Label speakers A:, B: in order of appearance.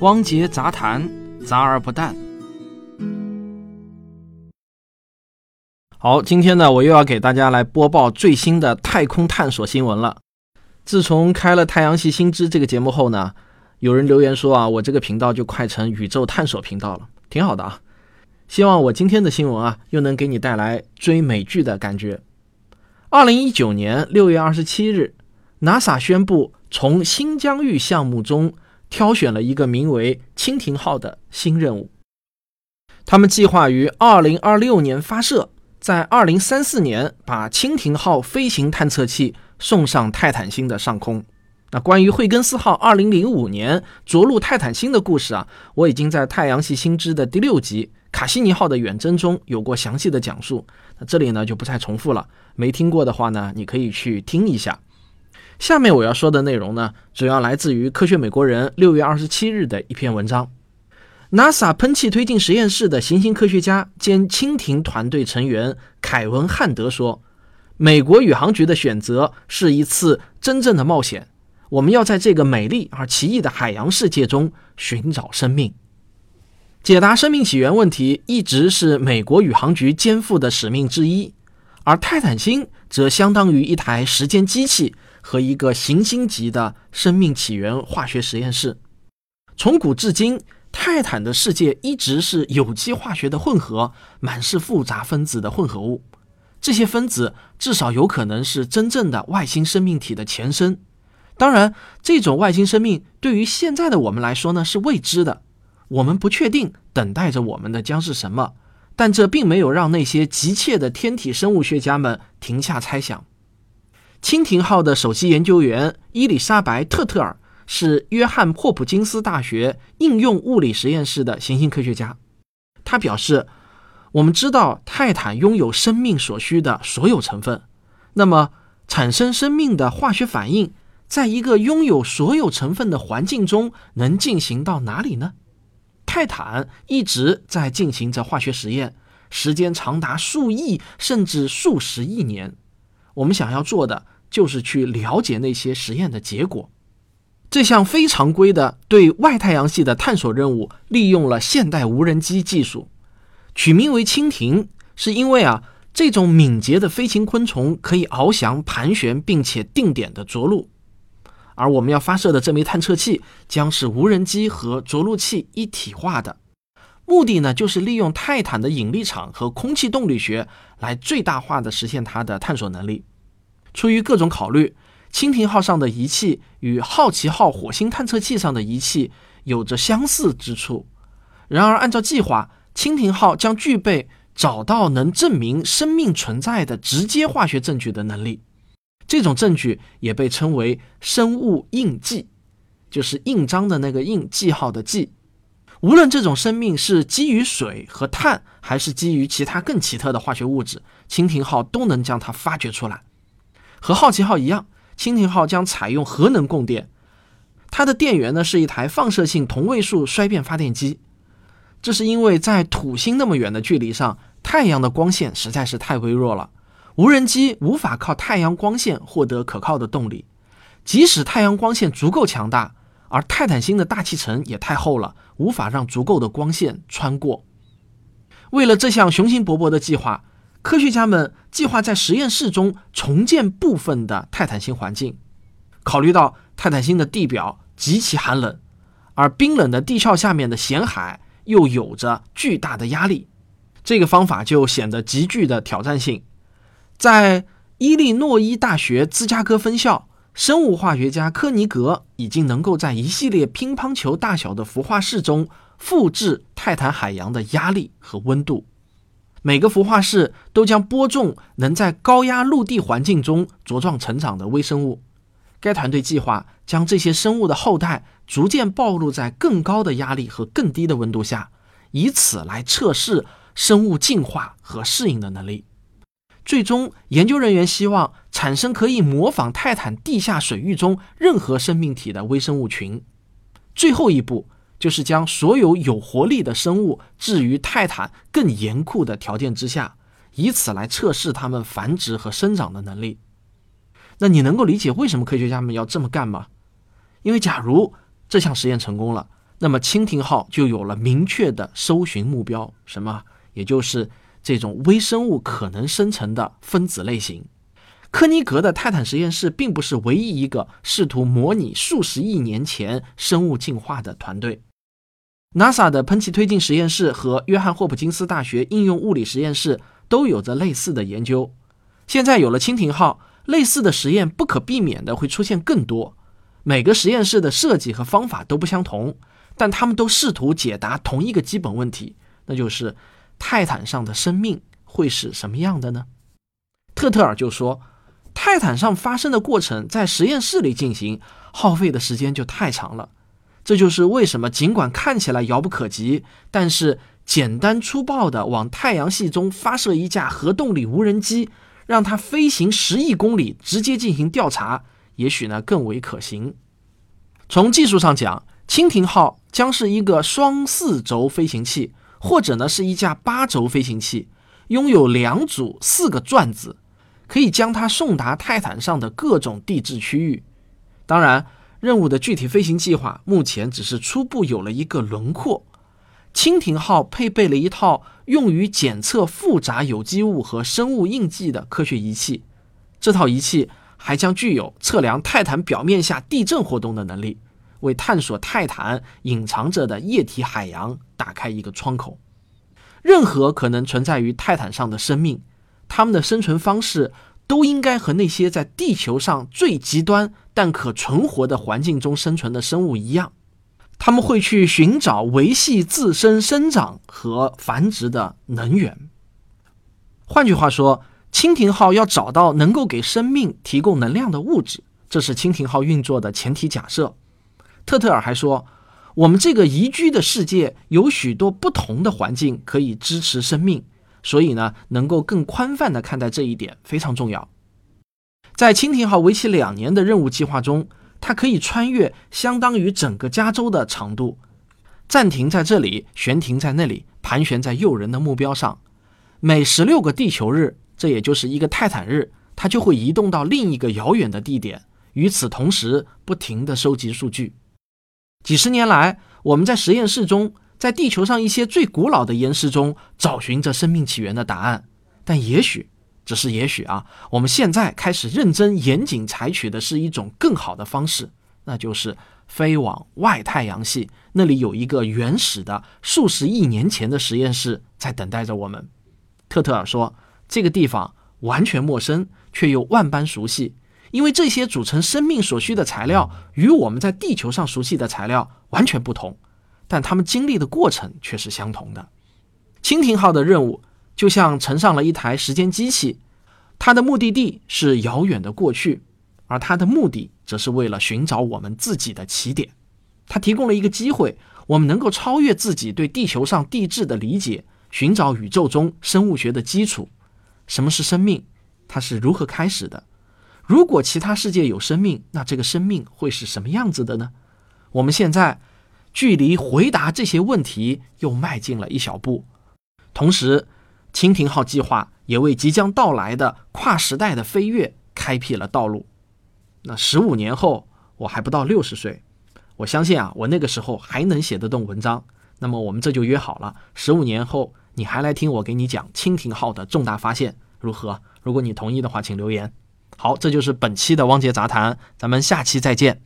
A: 汪杰杂谈，杂而不淡。好，今天呢，我又要给大家来播报最新的太空探索新闻了。自从开了《太阳系新知》这个节目后呢，有人留言说啊，我这个频道就快成宇宙探索频道了，挺好的啊。希望我今天的新闻啊，又能给你带来追美剧的感觉。二零一九年六月二十七日，NASA 宣布从新疆域项目中挑选了一个名为“蜻蜓号”的新任务。他们计划于二零二六年发射，在二零三四年把“蜻蜓号”飞行探测器送上泰坦星的上空。那关于惠更斯号二零零五年着陆泰坦星的故事啊，我已经在《太阳系新知》的第六集。卡西尼号的远征中有过详细的讲述，那这里呢就不再重复了。没听过的话呢，你可以去听一下。下面我要说的内容呢，主要来自于《科学美国人》六月二十七日的一篇文章。NASA 喷气推进实验室的行星科学家兼蜻蜓团队成员凯文·汉德说：“美国宇航局的选择是一次真正的冒险，我们要在这个美丽而奇异的海洋世界中寻找生命。”解答生命起源问题一直是美国宇航局肩负的使命之一，而泰坦星则相当于一台时间机器和一个行星级的生命起源化学实验室。从古至今，泰坦的世界一直是有机化学的混合，满是复杂分子的混合物。这些分子至少有可能是真正的外星生命体的前身。当然，这种外星生命对于现在的我们来说呢是未知的。我们不确定等待着我们的将是什么，但这并没有让那些急切的天体生物学家们停下猜想。蜻蜓号的首席研究员伊丽莎白·特特尔是约翰霍普金斯大学应用物理实验室的行星科学家。他表示：“我们知道泰坦拥有生命所需的所有成分，那么产生生命的化学反应，在一个拥有所有成分的环境中能进行到哪里呢？”泰坦一直在进行着化学实验，时间长达数亿甚至数十亿年。我们想要做的就是去了解那些实验的结果。这项非常规的对外太阳系的探索任务，利用了现代无人机技术，取名为“蜻蜓”，是因为啊，这种敏捷的飞行昆虫可以翱翔、盘旋，并且定点的着陆。而我们要发射的这枚探测器将是无人机和着陆器一体化的，目的呢就是利用泰坦的引力场和空气动力学来最大化的实现它的探索能力。出于各种考虑，蜻蜓号上的仪器与好奇号火星探测器上的仪器有着相似之处。然而，按照计划，蜻蜓号将具备找到能证明生命存在的直接化学证据的能力。这种证据也被称为生物印记，就是印章的那个印，记号的记。无论这种生命是基于水和碳，还是基于其他更奇特的化学物质，蜻蜓号都能将它发掘出来。和好奇号一样，蜻蜓号将采用核能供电，它的电源呢是一台放射性同位素衰变发电机。这是因为在土星那么远的距离上，太阳的光线实在是太微弱了。无人机无法靠太阳光线获得可靠的动力，即使太阳光线足够强大，而泰坦星的大气层也太厚了，无法让足够的光线穿过。为了这项雄心勃勃的计划，科学家们计划在实验室中重建部分的泰坦星环境。考虑到泰坦星的地表极其寒冷，而冰冷的地壳下面的咸海又有着巨大的压力，这个方法就显得极具的挑战性。在伊利诺伊大学芝加哥分校，生物化学家科尼格已经能够在一系列乒乓球大小的孵化室中复制泰坦海洋的压力和温度。每个孵化室都将播种能在高压陆地环境中茁壮成长的微生物。该团队计划将这些生物的后代逐渐暴露在更高的压力和更低的温度下，以此来测试生物进化和适应的能力。最终，研究人员希望产生可以模仿泰坦地下水域中任何生命体的微生物群。最后一步就是将所有有活力的生物置于泰坦更严酷的条件之下，以此来测试它们繁殖和生长的能力。那你能够理解为什么科学家们要这么干吗？因为假如这项实验成功了，那么蜻蜓号就有了明确的搜寻目标，什么？也就是这种微生物可能生成的分子类型。科尼格的泰坦实验室并不是唯一一个试图模拟数十亿年前生物进化的团队。NASA 的喷气推进实验室和约翰霍普金斯大学应用物理实验室都有着类似的研究。现在有了蜻蜓号，类似的实验不可避免的会出现更多。每个实验室的设计和方法都不相同，但他们都试图解答同一个基本问题，那就是泰坦上的生命会是什么样的呢？特特尔就说。泰坦上发生的过程在实验室里进行，耗费的时间就太长了。这就是为什么尽管看起来遥不可及，但是简单粗暴地往太阳系中发射一架核动力无人机，让它飞行十亿公里，直接进行调查，也许呢更为可行。从技术上讲，蜻蜓号将是一个双四轴飞行器，或者呢是一架八轴飞行器，拥有两组四个转子。可以将它送达泰坦上的各种地质区域。当然，任务的具体飞行计划目前只是初步有了一个轮廓。蜻蜓号配备了一套用于检测复杂有机物和生物印记的科学仪器，这套仪器还将具有测量泰坦表面下地震活动的能力，为探索泰坦隐藏着的液体海洋打开一个窗口。任何可能存在于泰坦上的生命。他们的生存方式都应该和那些在地球上最极端但可存活的环境中生存的生物一样，他们会去寻找维系自身生长和繁殖的能源。换句话说，蜻蜓号要找到能够给生命提供能量的物质，这是蜻蜓号运作的前提假设。特特尔还说，我们这个宜居的世界有许多不同的环境可以支持生命。所以呢，能够更宽泛的看待这一点非常重要。在蜻蜓号为期两年的任务计划中，它可以穿越相当于整个加州的长度，暂停在这里，悬停在那里，盘旋在诱人的目标上。每十六个地球日，这也就是一个泰坦日，它就会移动到另一个遥远的地点。与此同时，不停地收集数据。几十年来，我们在实验室中。在地球上一些最古老的岩石中找寻着生命起源的答案，但也许只是也许啊，我们现在开始认真严谨采取的是一种更好的方式，那就是飞往外太阳系，那里有一个原始的数十亿年前的实验室在等待着我们。特特尔说，这个地方完全陌生，却又万般熟悉，因为这些组成生命所需的材料与我们在地球上熟悉的材料完全不同。但他们经历的过程却是相同的。蜻蜓号的任务就像乘上了一台时间机器，它的目的地是遥远的过去，而它的目的则是为了寻找我们自己的起点。它提供了一个机会，我们能够超越自己对地球上地质的理解，寻找宇宙中生物学的基础。什么是生命？它是如何开始的？如果其他世界有生命，那这个生命会是什么样子的呢？我们现在。距离回答这些问题又迈进了一小步，同时，蜻蜓号计划也为即将到来的跨时代的飞跃开辟了道路。那十五年后，我还不到六十岁，我相信啊，我那个时候还能写得动文章。那么，我们这就约好了，十五年后你还来听我给你讲蜻蜓号的重大发现，如何？如果你同意的话，请留言。好，这就是本期的汪杰杂谈，咱们下期再见。